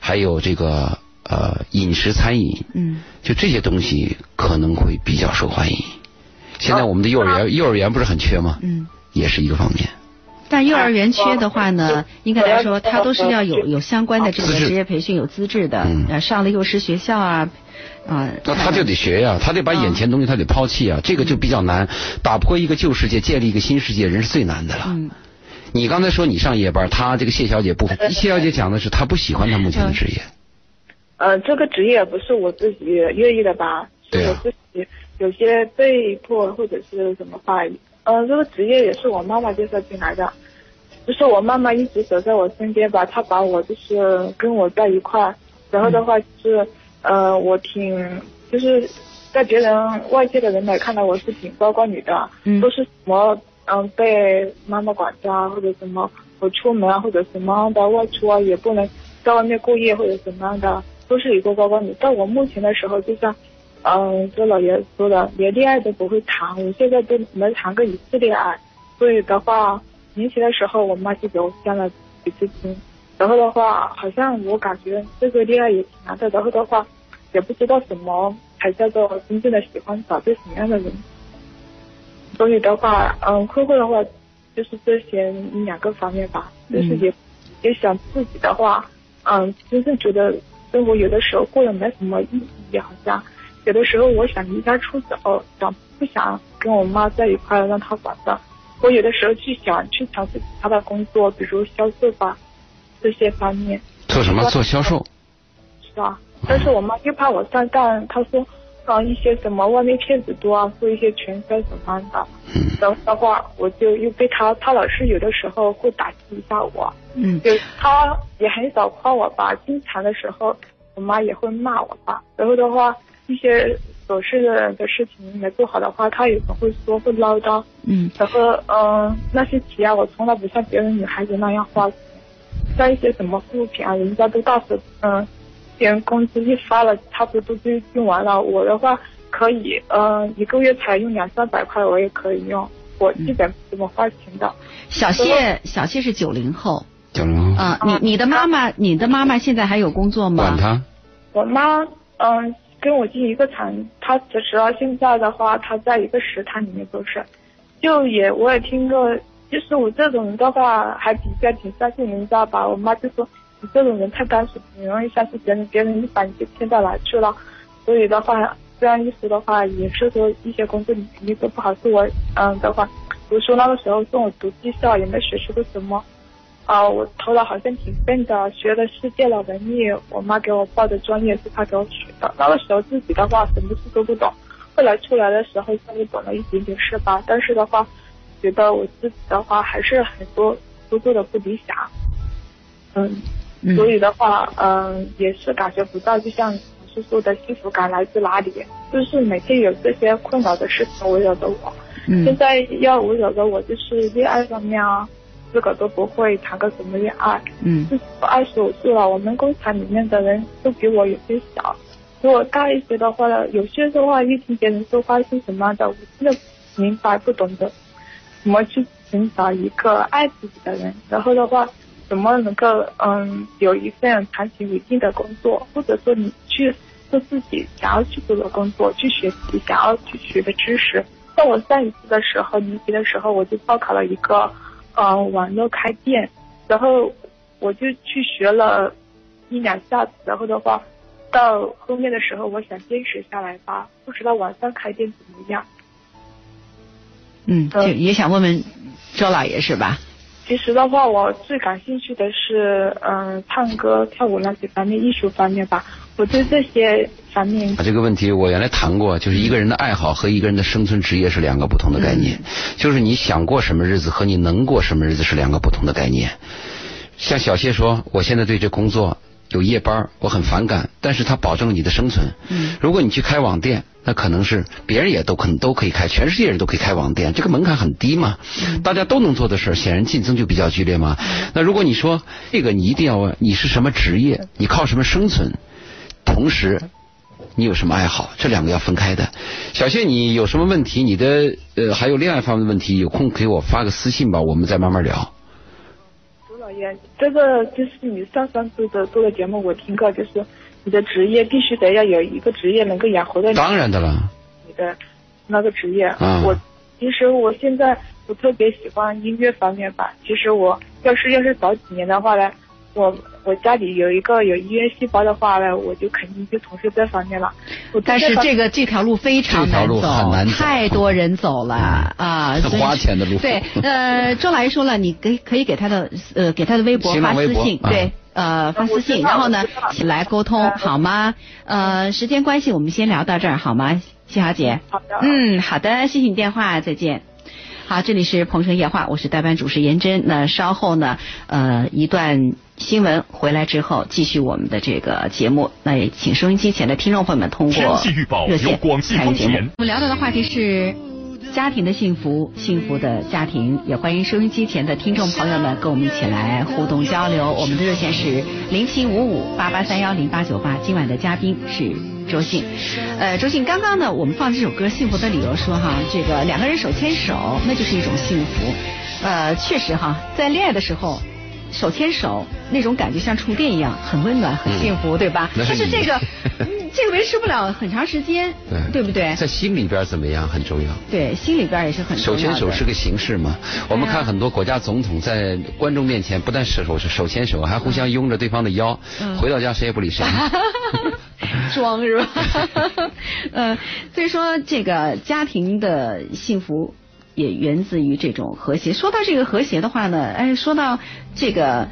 还有这个呃饮食餐饮，嗯，就这些东西可能会比较受欢迎。现在我们的幼儿园幼儿园不是很缺吗？嗯，也是一个方面。但幼儿园缺的话呢，应该来说，它都是要有有相关的这个职业培训，有资质的，呃，上了幼师学校啊，啊。那他就得学呀，他得把眼前东西他得抛弃啊，这个就比较难。打破一个旧世界，建立一个新世界，人是最难的了。嗯。你刚才说你上夜班，她这个谢小姐不，谢小姐讲的是她不喜欢她目前的职业。呃，这个职业不是我自己愿意的吧？对我自己有些被迫或者是什么话，呃，这个职业也是我妈妈介绍进来的，就是我妈妈一直守在我身边吧，她把我就是跟我在一块，然后的话就是呃，我挺就是在别人外界的人来看到我是挺乖乖女的，都是什么嗯被妈妈管家或者什么我出门啊或者什么的外出啊也不能在外面过夜或者怎么样的，都是一个乖乖女。但我目前的时候就像嗯周老爷说的，连恋爱都不会谈，我现在都没谈过一次恋爱，所以的话年轻的时候我妈就给我相了几次亲。然后的话，好像我感觉这个恋爱也挺难的。然后的话，也不知道什么才叫做真正的喜欢，找对什么样的人。所以的话，嗯，困惑的话，就是这些两个方面吧。就是也也想自己的话，嗯，真正觉得生活有的时候过得没什么意义，好像有的时候我想离家出走，想不想跟我妈在一块让她管着。我有的时候去想去尝试其他的工作，比如销售吧。这些方面做什么？做销售是啊，但是我妈又怕我上当，她说啊一些什么外面骗子多啊，做一些传销什么的。嗯。然后的话，我就又被他，他老是有的时候会打击一下我。嗯。就他也很少夸我吧，经常的时候我妈也会骂我吧。然后的话，一些琐事的的事情没做好的话，他也总会说会唠叨。嗯。然后嗯，那些钱啊，我从来不像别人女孩子那样花钱。像一些什么护肤品啊，人家都大手嗯，别人工资一发了，差不多就用完了。我的话可以，嗯，一个月才用两三百块，我也可以用。我基本不怎么花钱的。小谢，小谢是九零后。九零后。啊，你你的妈妈，你的妈妈现在还有工作吗？管他。我妈嗯，跟我进一个厂，她辞职了。现在的话，她在一个食堂里面做事。就也我也听过。就是我这种人的话，还比较挺相信人家吧。我妈就说你这种人太干脆，挺容易相信别人，别人一把你就骗到哪去了。所以的话，这样一说的话，也是说一些工作你肯定做不好。是我嗯的话，读书那个时候送我读技校，也没学出个什么。啊，我头脑好像挺笨的，学的是电脑文艺。我妈给我报的专业是她给我取的。那个时候自己的话什么事都不懂，后来出来的时候稍微懂了一点点事吧。但是的话。觉得我自己的话还是很多都做的不理想，嗯，所以的话，嗯，也是感觉不到，就像老师说的幸福感来自哪里，就是每天有这些困扰的事情围绕着我。嗯，现在要围绕着我就是恋爱方面啊，自个都不会谈个什么恋爱。嗯，二十五岁了，我们工厂里面的人都比我有些小，如果大一些的话呢，有些的话一听别人说话是什么的，我真的明白不懂得。怎么去寻找一个爱自己的人？然后的话，怎么能够嗯有一份长期稳定的工作？或者说你去做自己想要去做的工作，去学习想要去学的知识。像我上一次的时候，年级的时候，我就报考了一个嗯网络开店，然后我就去学了一两下子，然后的话，到后面的时候，我想坚持下来吧，不知道网上开店怎么样。嗯，就也想问问周老爷是吧？其实的话，我最感兴趣的是嗯，唱歌、跳舞那些方面，艺术方面吧。我对这些方面。这个问题我原来谈过，就是一个人的爱好和一个人的生存职业是两个不同的概念。就是你想过什么日子和你能过什么日子是两个不同的概念。像小谢说，我现在对这工作。有夜班，我很反感，但是它保证了你的生存。嗯，如果你去开网店，那可能是别人也都可能都可以开，全世界人都可以开网店，这个门槛很低嘛。嗯，大家都能做的事，显然竞争就比较剧烈嘛。那如果你说这个，你一定要问你是什么职业，你靠什么生存，同时你有什么爱好，这两个要分开的。小谢，你有什么问题？你的呃还有恋爱方面的问题，有空给我发个私信吧，我们再慢慢聊。这个就是你上上次的做的节目，我听过，就是你的职业必须得要有一个职业能够养活的你。当然的了。你的那个职业，我其实我现在我特别喜欢音乐方面吧。其实我要是要是早几年的话呢。我我家里有一个有医院细胞的话呢，我就肯定就从事这方面了。但是这个这条路非常难走，太多人走了啊，很花钱的路。对，呃，周老爷说了，你给可以给他的呃给他的微博发私信，对，呃发私信，然后呢来沟通好吗？呃，时间关系，我们先聊到这儿好吗？谢小姐。好的。嗯，好的，谢谢你电话，再见。好，这里是鹏城夜话，我是代班主持颜真。那稍后呢，呃，一段新闻回来之后，继续我们的这个节目。那也请收音机前的听众朋友们通过热线参与节目。我们聊到的话题是家庭的幸福，幸福的家庭。也欢迎收音机前的听众朋友们跟我们一起来互动交流。我们的热线是零七五五八八三幺零八九八。今晚的嘉宾是周信。呃，周信，刚刚呢，我们放这首歌《幸福的理由》，说哈，这个两个人手牵手，那就是一种幸福。呃，确实哈，在恋爱的时候。手牵手那种感觉像触电一样，很温暖，很幸福，对吧？但是这个，这个维持不了很长时间，对对不对？在心里边怎么样很重要。对，心里边也是很重要。手牵手是个形式嘛？我们看很多国家总统在观众面前不但手手手牵手，还互相拥着对方的腰，回到家谁也不理谁。装是吧？呃，所以说这个家庭的幸福。也源自于这种和谐。说到这个和谐的话呢，哎，说到这个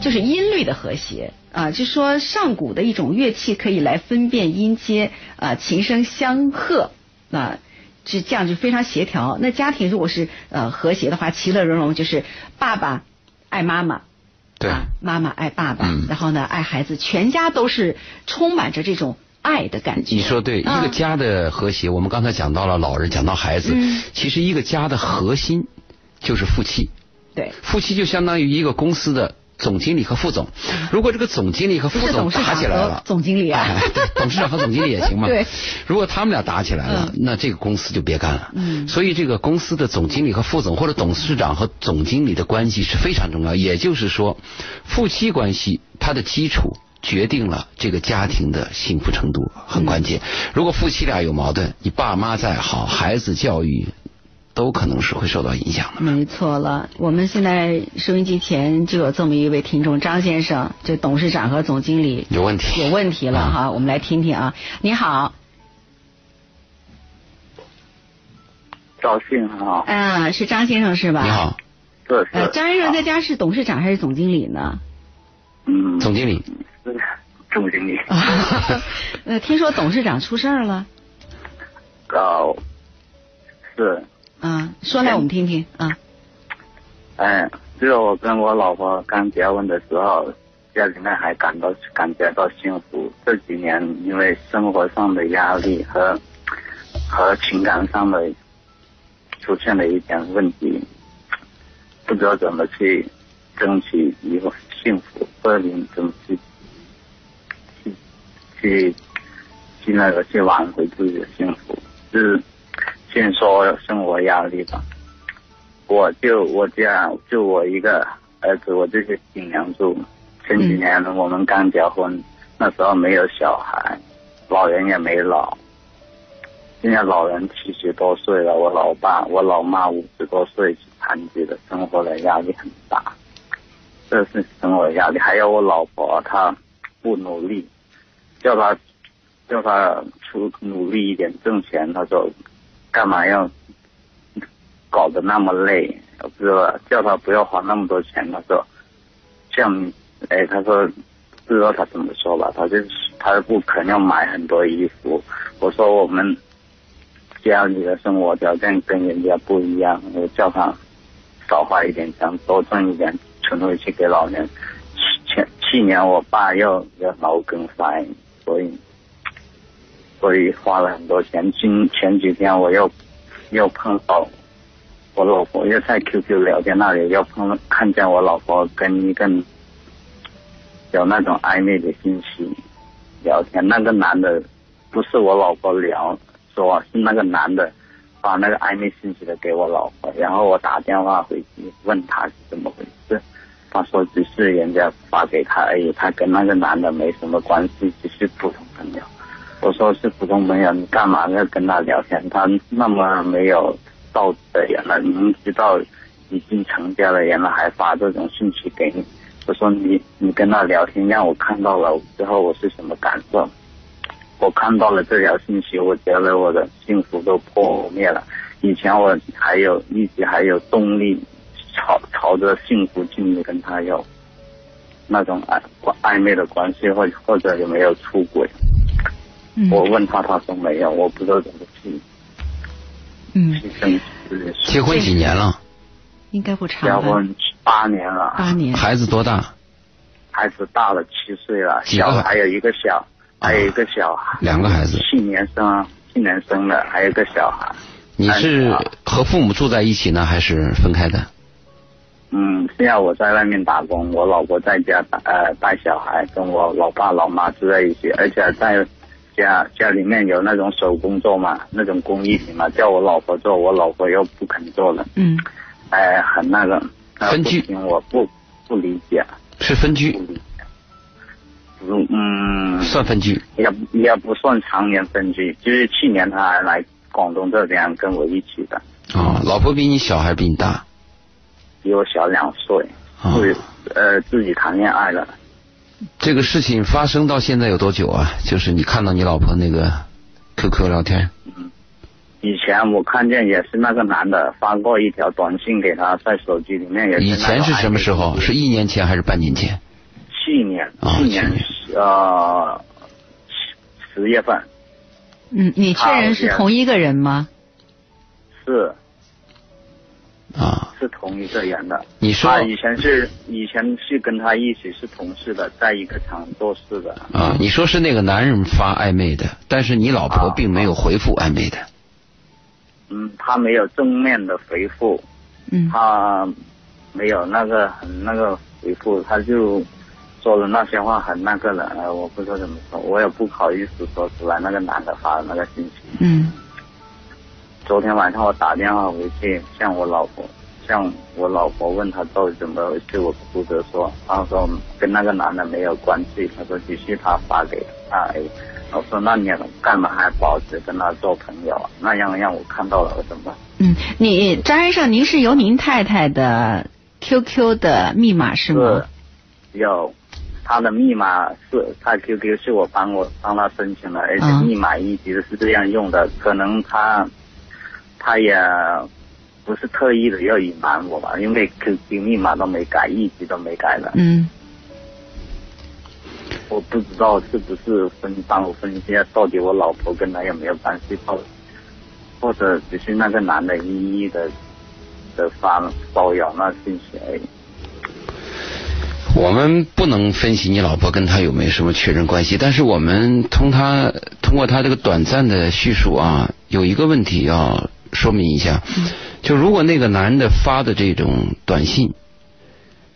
就是音律的和谐啊，就说上古的一种乐器可以来分辨音阶啊，琴声相和啊，这这样就非常协调。那家庭如果是呃和谐的话，其乐融融，就是爸爸爱妈妈，对，妈妈爱爸爸，然后呢爱孩子，全家都是充满着这种。爱的感觉，你说对，一个家的和谐，我们刚才讲到了老人，讲到孩子，其实一个家的核心就是夫妻。对，夫妻就相当于一个公司的总经理和副总。如果这个总经理和副总打起来了，总经理啊，董事长和总经理也行嘛。对，如果他们俩打起来了，那这个公司就别干了。嗯，所以这个公司的总经理和副总，或者董事长和总经理的关系是非常重要。也就是说，夫妻关系它的基础。决定了这个家庭的幸福程度很关键。如果夫妻俩有矛盾，你爸妈再好，孩子教育都可能是会受到影响的。没错了，我们现在收音机前就有这么一位听众张先生，这董事长和总经理有问题，有问题了哈。我们来听听啊，你好，赵信好，啊，是张先生是吧？你好，对、呃。张先生在家是董事长还是总经理呢？嗯，总经理。总经理，呃，听说董事长出事儿了。哦，是。啊，说来我们听听啊。哎，就是我跟我老婆刚结婚的时候，家里面还感到感觉到幸福。这几年因为生活上的压力和和情感上的出现了一点问题，不知道怎么去争取一个幸福，或者怎么去。去去那个去挽回自己的幸福，是先说生活压力吧。我就我家就我一个儿子，我就是顶梁柱。前几年我们刚结婚，那时候没有小孩，老人也没老。现在老人七十多岁了，我老爸我老妈五十多岁，残疾的，生活的压力很大。这是生活压力，还有我老婆她不努力。叫他叫他出努力一点挣钱，他说干嘛要搞得那么累？我不知道叫他不要花那么多钱，他说像哎，他说不知道他怎么说吧，他就他不肯要买很多衣服。我说我们家里的生活条件跟人家不一样，我叫他少花一点钱，多挣一点存回去给老人。前去年我爸要要脑梗塞。所以，所以花了很多钱。今前几天我又又碰到我老婆，又在 QQ 聊天那里又碰看见我老婆跟一个有那种暧昧的信息聊天。那个男的不是我老婆聊，说是那个男的把那个暧昧信息的给我老婆，然后我打电话回去问他是怎么回事。他说只是人家发给他而已，他跟那个男的没什么关系，只是普通朋友。我说是普通朋友，你干嘛要跟他聊天？他那么没有道德的人了，明知道已经成家了，人了还发这种信息给你。我说你你跟他聊天，让我看到了之后我是什么感受？我看到了这条信息，我觉得我的幸福都破灭了。以前我还有一直还有动力。朝朝着幸福进入，跟他有那种暧暧昧的关系，或或者有没有出轨？我问他，他说没有，我不知道怎么去。嗯，结婚几年了？应该不长。结婚八年了。八年。孩子多大？孩子大了七岁了，小还有一个小，还有一个小孩。两个孩子。去年生，去年生的，还有一个小孩。你是和父母住在一起呢，还是分开的？嗯，现在我在外面打工，我老婆在家呃带小孩，跟我老爸老妈住在一起，而且在家家里面有那种手工做嘛，那种工艺品嘛，叫我老婆做，我老婆又不肯做了。嗯。哎，很那个。分居。我不不理解。是分居。不理解。嗯嗯。算分居。也也不算常年分居，就是去年他还来。广东这边跟我一起的啊，老婆比你小还是比你大？比我小两岁，自呃自己谈恋爱了。这个事情发生到现在有多久啊？就是你看到你老婆那个 QQ 聊天。嗯，以前我看见也是那个男的发过一条短信给他，在手机里面也是。以前是什么时候？是一年前还是半年前？去年，去年呃十月份。嗯，你确认是同一个人吗？是，啊，是同一个人的。你说他以前是以前是跟他一起是同事的，在一个厂做事的。啊，你说是那个男人发暧昧的，但是你老婆并没有回复暧昧的。嗯，他没有正面的回复。嗯。他没有那个很那个回复，他就。说了那些话很那个了，我不知道怎么说，我也不好意思说出来。那个男的发的那个信息。嗯。昨天晚上我打电话回去，向我老婆，向我老婆问她到底怎么回事，我哭着说，她说跟那个男的没有关系，她说只是他发给他。我说那你干嘛还保持跟他做朋友？啊那样让我看到了怎么？嗯，你张先生，您是由您太太的 QQ 的密码是吗？是有。他的密码是他 QQ 是我帮我帮他申请的，而且密码一直是这样用的。可能他他也不是特意的要隐瞒我吧，因为 QQ 密码都没改，一直都没改了。嗯。我不知道是不是分帮我分析下，到底我老婆跟他有没有关系，或或者只是那个男的一一的的发骚扰那信息而已。我们不能分析你老婆跟他有没有什么确认关系，但是我们通他通过他这个短暂的叙述啊，有一个问题要说明一下，就如果那个男的发的这种短信，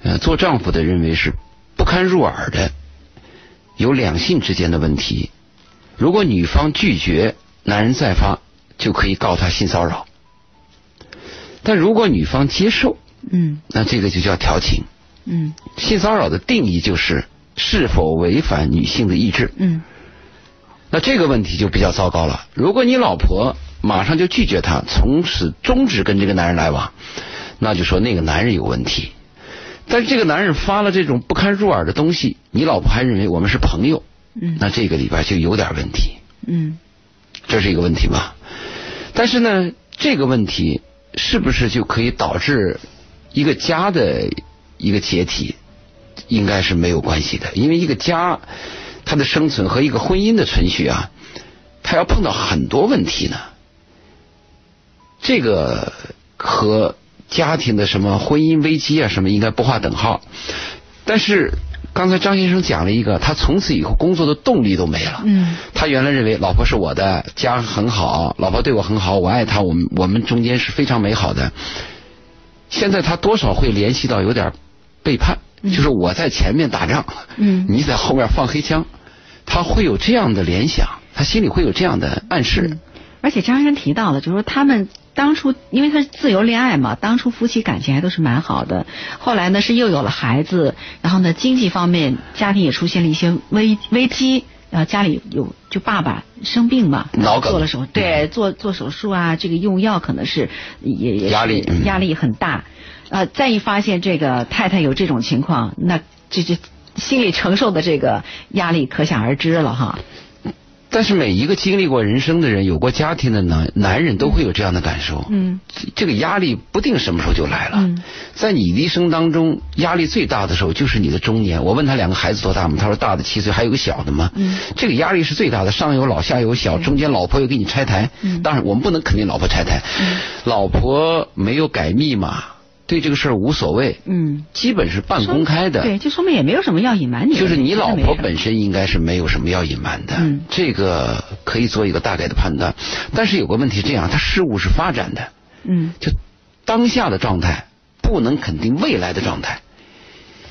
呃，做丈夫的认为是不堪入耳的，有两性之间的问题，如果女方拒绝，男人再发就可以告他性骚扰，但如果女方接受，嗯，那这个就叫调情。嗯，性骚扰的定义就是是否违反女性的意志。嗯，那这个问题就比较糟糕了。如果你老婆马上就拒绝他，从此终止跟这个男人来往，那就说那个男人有问题。但是这个男人发了这种不堪入耳的东西，你老婆还认为我们是朋友。嗯，那这个里边就有点问题。嗯，这是一个问题吧？但是呢，这个问题是不是就可以导致一个家的？一个解体应该是没有关系的，因为一个家它的生存和一个婚姻的存续啊，它要碰到很多问题呢。这个和家庭的什么婚姻危机啊什么应该不划等号。但是刚才张先生讲了一个，他从此以后工作的动力都没了。嗯。他原来认为老婆是我的，家很好，老婆对我很好，我爱她，我们我们中间是非常美好的。现在他多少会联系到有点。背叛就是我在前面打仗，嗯，你在后面放黑枪，他会有这样的联想，他心里会有这样的暗示。而且张先生提到了，就是说他们当初因为他是自由恋爱嘛，当初夫妻感情还都是蛮好的。后来呢是又有了孩子，然后呢经济方面家庭也出现了一些危危机，然后家里有就爸爸生病嘛，脑梗做了手对做做手术啊，这个用药可能是也也压力压力很大。呃，再一发现这个太太有这种情况，那这这心理承受的这个压力可想而知了哈。但是每一个经历过人生的人，有过家庭的男男人，都会有这样的感受。嗯，这个压力不定什么时候就来了。嗯，在你的一生当中，压力最大的时候就是你的中年。我问他两个孩子多大吗？他说大的七岁，还有个小的吗？嗯，这个压力是最大的，上有老下有小，中间老婆又给你拆台。嗯，当然我们不能肯定老婆拆台。嗯，老婆没有改密码。对这个事儿无所谓，嗯，基本是半公开的，对，就说明也没有什么要隐瞒你。就是你老婆本身应该是没有什么要隐瞒的，嗯，这个可以做一个大概的判断。但是有个问题，这样，他事物是发展的，嗯，就当下的状态不能肯定未来的状态，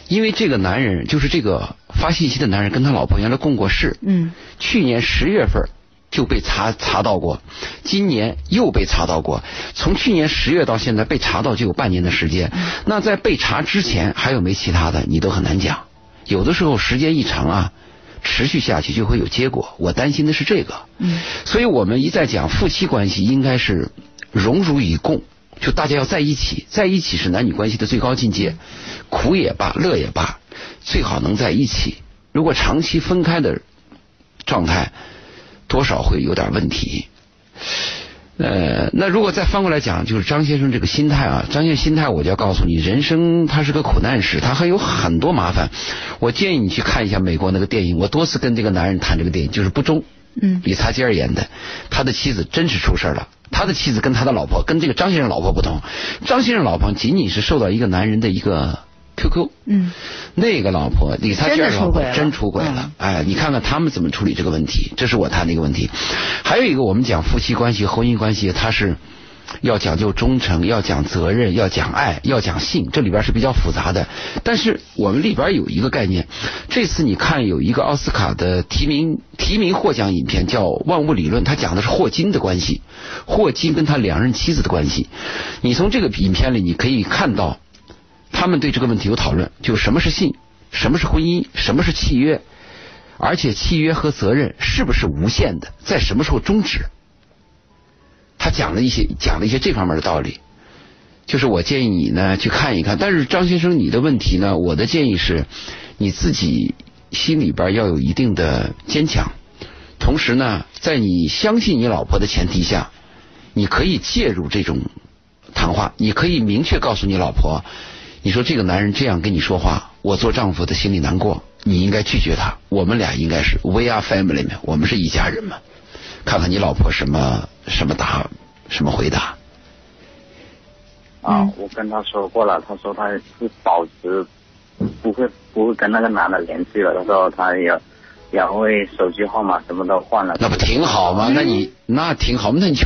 因为这个男人就是这个发信息的男人，跟他老婆原来共过事，嗯，去年十月份。就被查查到过，今年又被查到过。从去年十月到现在被查到就有半年的时间。那在被查之前还有没其他的，你都很难讲。有的时候时间一长啊，持续下去就会有结果。我担心的是这个。嗯。所以我们一再讲夫妻关系应该是荣辱与共，就大家要在一起，在一起是男女关系的最高境界。苦也罢，乐也罢，最好能在一起。如果长期分开的状态。多少会有点问题，呃，那如果再翻过来讲，就是张先生这个心态啊，张先生心态，我就要告诉你，人生它是个苦难史，它还有很多麻烦。我建议你去看一下美国那个电影，我多次跟这个男人谈这个电影，就是不忠，嗯，理查基尔演的，他的妻子真是出事了，他的妻子跟他的老婆跟这个张先生老婆不同，张先生老婆仅仅是受到一个男人的一个。QQ，嗯，那个老婆李才娟老婆真出轨了，哎，你看看他们怎么处理这个问题，这是我谈的一个问题。还有一个，我们讲夫妻关系、婚姻关系，它是要讲究忠诚，要讲责任，要讲爱，要讲性，这里边是比较复杂的。但是我们里边有一个概念，这次你看有一个奥斯卡的提名提名获奖影片叫《万物理论》，它讲的是霍金的关系，霍金跟他两任妻子的关系。你从这个影片里你可以看到。他们对这个问题有讨论，就什么是信，什么是婚姻，什么是契约，而且契约和责任是不是无限的，在什么时候终止？他讲了一些讲了一些这方面的道理，就是我建议你呢去看一看。但是张先生，你的问题呢，我的建议是，你自己心里边要有一定的坚强，同时呢，在你相信你老婆的前提下，你可以介入这种谈话，你可以明确告诉你老婆。你说这个男人这样跟你说话，我做丈夫的心里难过。你应该拒绝他。我们俩应该是 We are family 嘛，我们是一家人嘛。看看你老婆什么什么答，什么回答。啊，我跟他说过了，他说他是保持不会不会跟那个男的联系了。他说他也。两位手机号码什么都换了，那不挺好吗？那你那挺好，那你就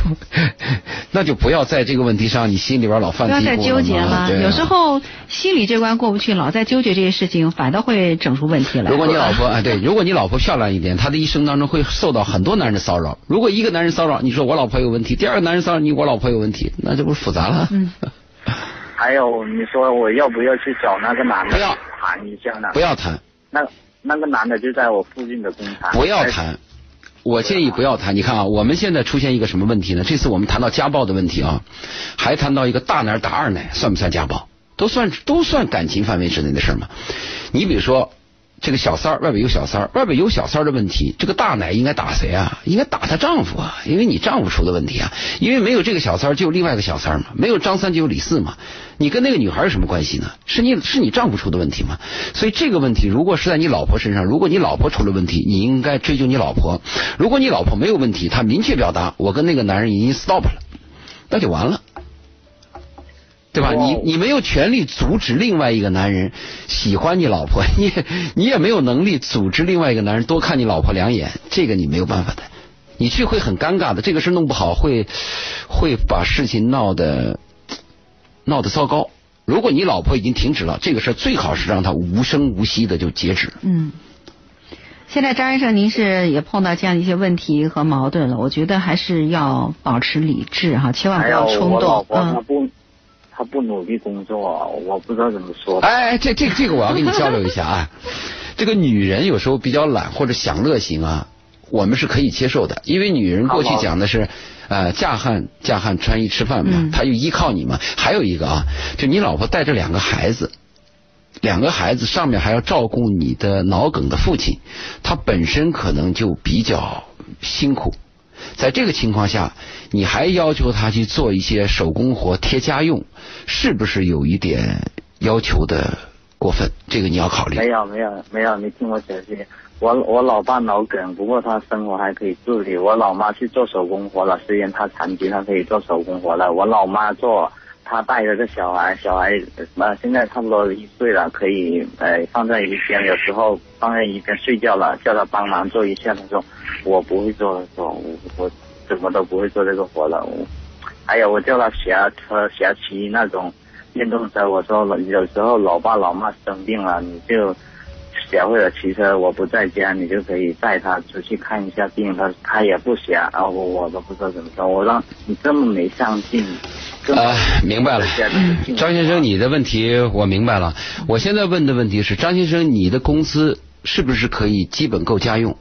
那就不要在这个问题上，你心里边老犯不要再纠结了。有时候心里这关过不去，老在纠结这些事情，反倒会整出问题来。如果你老婆哎，对，如果你老婆漂亮一点，她的一生当中会受到很多男人的骚扰。如果一个男人骚扰，你说我老婆有问题；第二个男人骚扰你，我老婆有问题，那这不是复杂了？嗯。还有，你说我要不要去找那个男的？不要谈一下呢？不要谈。那。那个男的就在我附近的工厂。不要谈，我建议不要谈。你看啊，我们现在出现一个什么问题呢？这次我们谈到家暴的问题啊，还谈到一个大奶打二奶，算不算家暴？都算都算感情范围之内的事嘛。你比如说。这个小三儿外边有小三儿，外边有小三儿的问题，这个大奶应该打谁啊？应该打她丈夫啊，因为你丈夫出的问题啊。因为没有这个小三儿，就有另外一个小三儿嘛。没有张三就有李四嘛。你跟那个女孩有什么关系呢？是你是你丈夫出的问题嘛？所以这个问题如果是在你老婆身上，如果你老婆出了问题，你应该追究你老婆。如果你老婆没有问题，她明确表达我跟那个男人已经 stop 了，那就完了。对吧？你你没有权利阻止另外一个男人喜欢你老婆，你你也没有能力阻止另外一个男人多看你老婆两眼，这个你没有办法的。你去会很尴尬的，这个事弄不好会会把事情闹得闹得糟糕。如果你老婆已经停止了这个事，最好是让她无声无息的就截止。嗯。现在张医生，您是也碰到这样一些问题和矛盾了，我觉得还是要保持理智哈，千万不要冲动。嗯。他不努力工作，我不知道怎么说。哎，这这这个我要跟你交流一下啊。这个女人有时候比较懒或者享乐型啊，我们是可以接受的，因为女人过去讲的是呃嫁汉嫁汉穿衣吃饭嘛，她就依靠你嘛。还有一个啊，就你老婆带着两个孩子，两个孩子上面还要照顾你的脑梗的父亲，他本身可能就比较辛苦。在这个情况下，你还要求他去做一些手工活、贴家用，是不是有一点要求的过分？这个你要考虑。没有没有没有，你听我解释。我我老爸脑梗，不过他生活还可以自理。我老妈去做手工活了，虽然他残疾，他可以做手工活了。我老妈做，他带着个小孩，小孩呃现在差不多一岁了，可以呃放在一边，有时候放在一边睡觉了，叫他帮忙做一下。他说我不会做，说我我怎么都不会做这个活了。还有我叫他学车学骑那种电动车，我说有时候老爸老妈生病了，你就。学会了骑车，我不在家，你就可以带他出去看一下病。他他也不学，然后我都不知道怎么说。我让你这么没上进。呃，明白了，张先生，你的问题我明白了。我现在问的问题是，张先生，你的工资是不是可以基本够家用？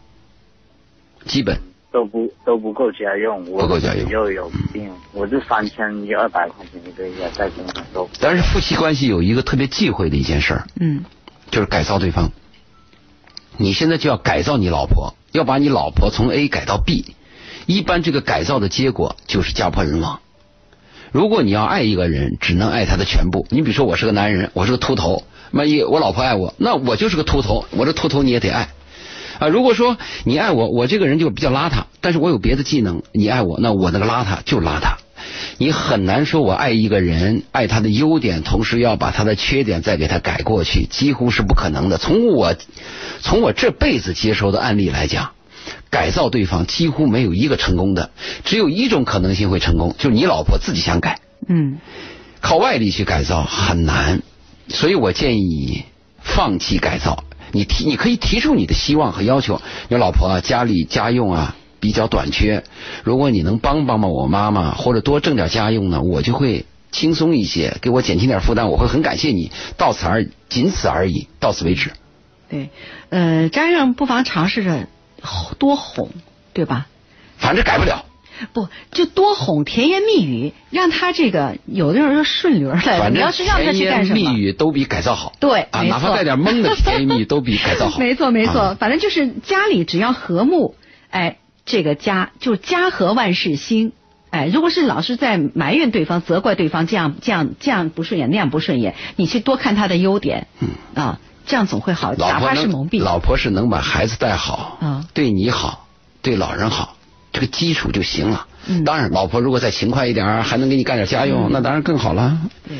基本都不都不够家用，不够家用又有病，我就三千一二百块钱一个月在工厂但是夫妻关系有一个特别忌讳的一件事儿，嗯，就是改造对方。你现在就要改造你老婆，要把你老婆从 A 改到 B，一般这个改造的结果就是家破人亡。如果你要爱一个人，只能爱他的全部。你比如说，我是个男人，我是个秃头，万一我老婆爱我，那我就是个秃头，我这秃头你也得爱啊。如果说你爱我，我这个人就比较邋遢，但是我有别的技能，你爱我，那我那个邋遢就邋遢。你很难说，我爱一个人，爱他的优点，同时要把他的缺点再给他改过去，几乎是不可能的。从我从我这辈子接收的案例来讲，改造对方几乎没有一个成功的，只有一种可能性会成功，就是你老婆自己想改。嗯，靠外力去改造很难，所以我建议你放弃改造。你提，你可以提出你的希望和要求。你老婆啊家里家用啊。比较短缺，如果你能帮帮帮我妈妈，或者多挣点家用呢，我就会轻松一些，给我减轻点负担，我会很感谢你。到此而仅此而已，到此为止。对，呃，张先生不妨尝试着多哄，对吧？反正改不了。不，就多哄，甜言蜜语，让他这个有的人要顺流来。你要是让他去干什么？甜言蜜语都比改造好。对，啊，哪怕带点懵的甜言蜜语都比改造好。没错，没错，反正就是家里只要和睦，哎。这个家就家和万事兴，哎，如果是老是在埋怨对方、责怪对方，这样这样这样不顺眼，那样不顺眼，你去多看他的优点，嗯啊，这样总会好。老婆是蒙蔽。老婆是能把孩子带好，啊，对你好，对老人好，这个基础就行了。嗯，当然，老婆如果再勤快一点，还能给你干点家用，那当然更好了。对。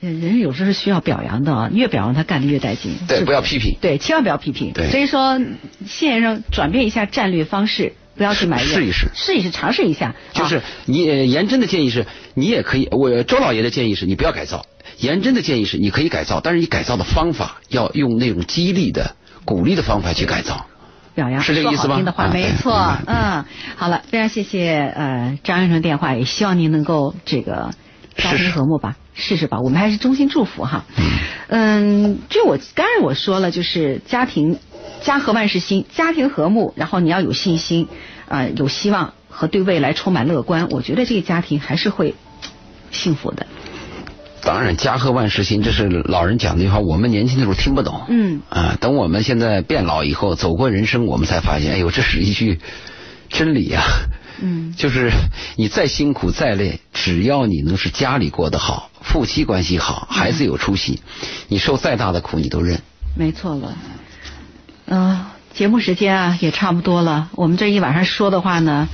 人有时候是需要表扬的啊，越表扬他干的越带劲。对，不要批评。对，千万不要批评。对。所以说，谢先生转变一下战略方式。不要去埋怨，试一试，试一试，尝试一下。就是你严真的建议是，你也可以。我周老爷的建议是你不要改造。严真的建议是，你可以改造，但是你改造的方法要用那种激励的、鼓励的方法去改造。表扬是这个意思吧？没错，嗯，好了，非常谢谢呃张先生电话，也希望您能够这个家庭和睦吧，试试吧，我们还是衷心祝福哈。嗯，就我刚才我说了，就是家庭。家和万事兴，家庭和睦，然后你要有信心，呃，有希望和对未来充满乐观，我觉得这个家庭还是会幸福的。当然，家和万事兴，这是老人讲的一句话，我们年轻的时候听不懂。嗯。啊，等我们现在变老以后，走过人生，我们才发现，哎呦，这是一句真理呀。嗯。就是你再辛苦再累，只要你能是家里过得好，夫妻关系好，孩子有出息，你受再大的苦你都认。没错了。嗯，节目时间啊也差不多了。我们这一晚上说的话呢，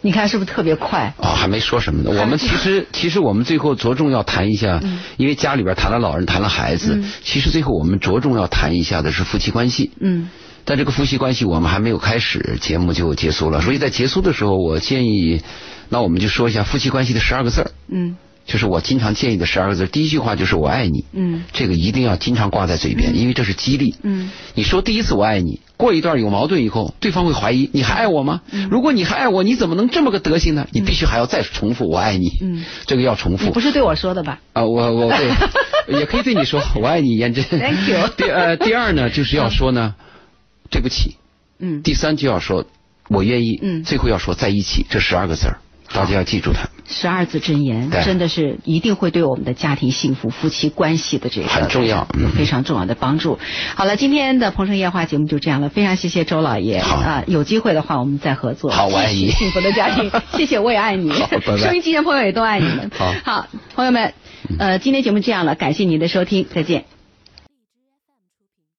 你看是不是特别快？哦，还没说什么呢。我们其实其实我们最后着重要谈一下，因为家里边谈了老人，谈了孩子，其实最后我们着重要谈一下的是夫妻关系。嗯。但这个夫妻关系我们还没有开始，节目就结束了。所以在结束的时候，我建议，那我们就说一下夫妻关系的十二个字儿。嗯。就是我经常建议的十二个字，第一句话就是“我爱你”。嗯，这个一定要经常挂在嘴边，因为这是激励。嗯，你说第一次“我爱你”，过一段有矛盾以后，对方会怀疑你还爱我吗？如果你还爱我，你怎么能这么个德行呢？你必须还要再重复“我爱你”。嗯，这个要重复。不是对我说的吧？啊，我我对，也可以对你说“我爱你”，燕真。Thank you。第呃第二呢，就是要说呢，对不起。嗯。第三就要说“我愿意”。嗯。最后要说在一起，这十二个字儿。大家要记住它。十二字真言，真的是一定会对我们的家庭幸福、夫妻关系的这个很重要，有非常重要的帮助。好了，今天的《鹏城夜话》节目就这样了，非常谢谢周老爷啊！有机会的话，我们再合作。好，我爱你。幸福的家庭，谢谢，我也爱你。收音机前朋友也都爱你们。好，好，朋友们，呃，今天节目这样了，感谢您的收听，再见。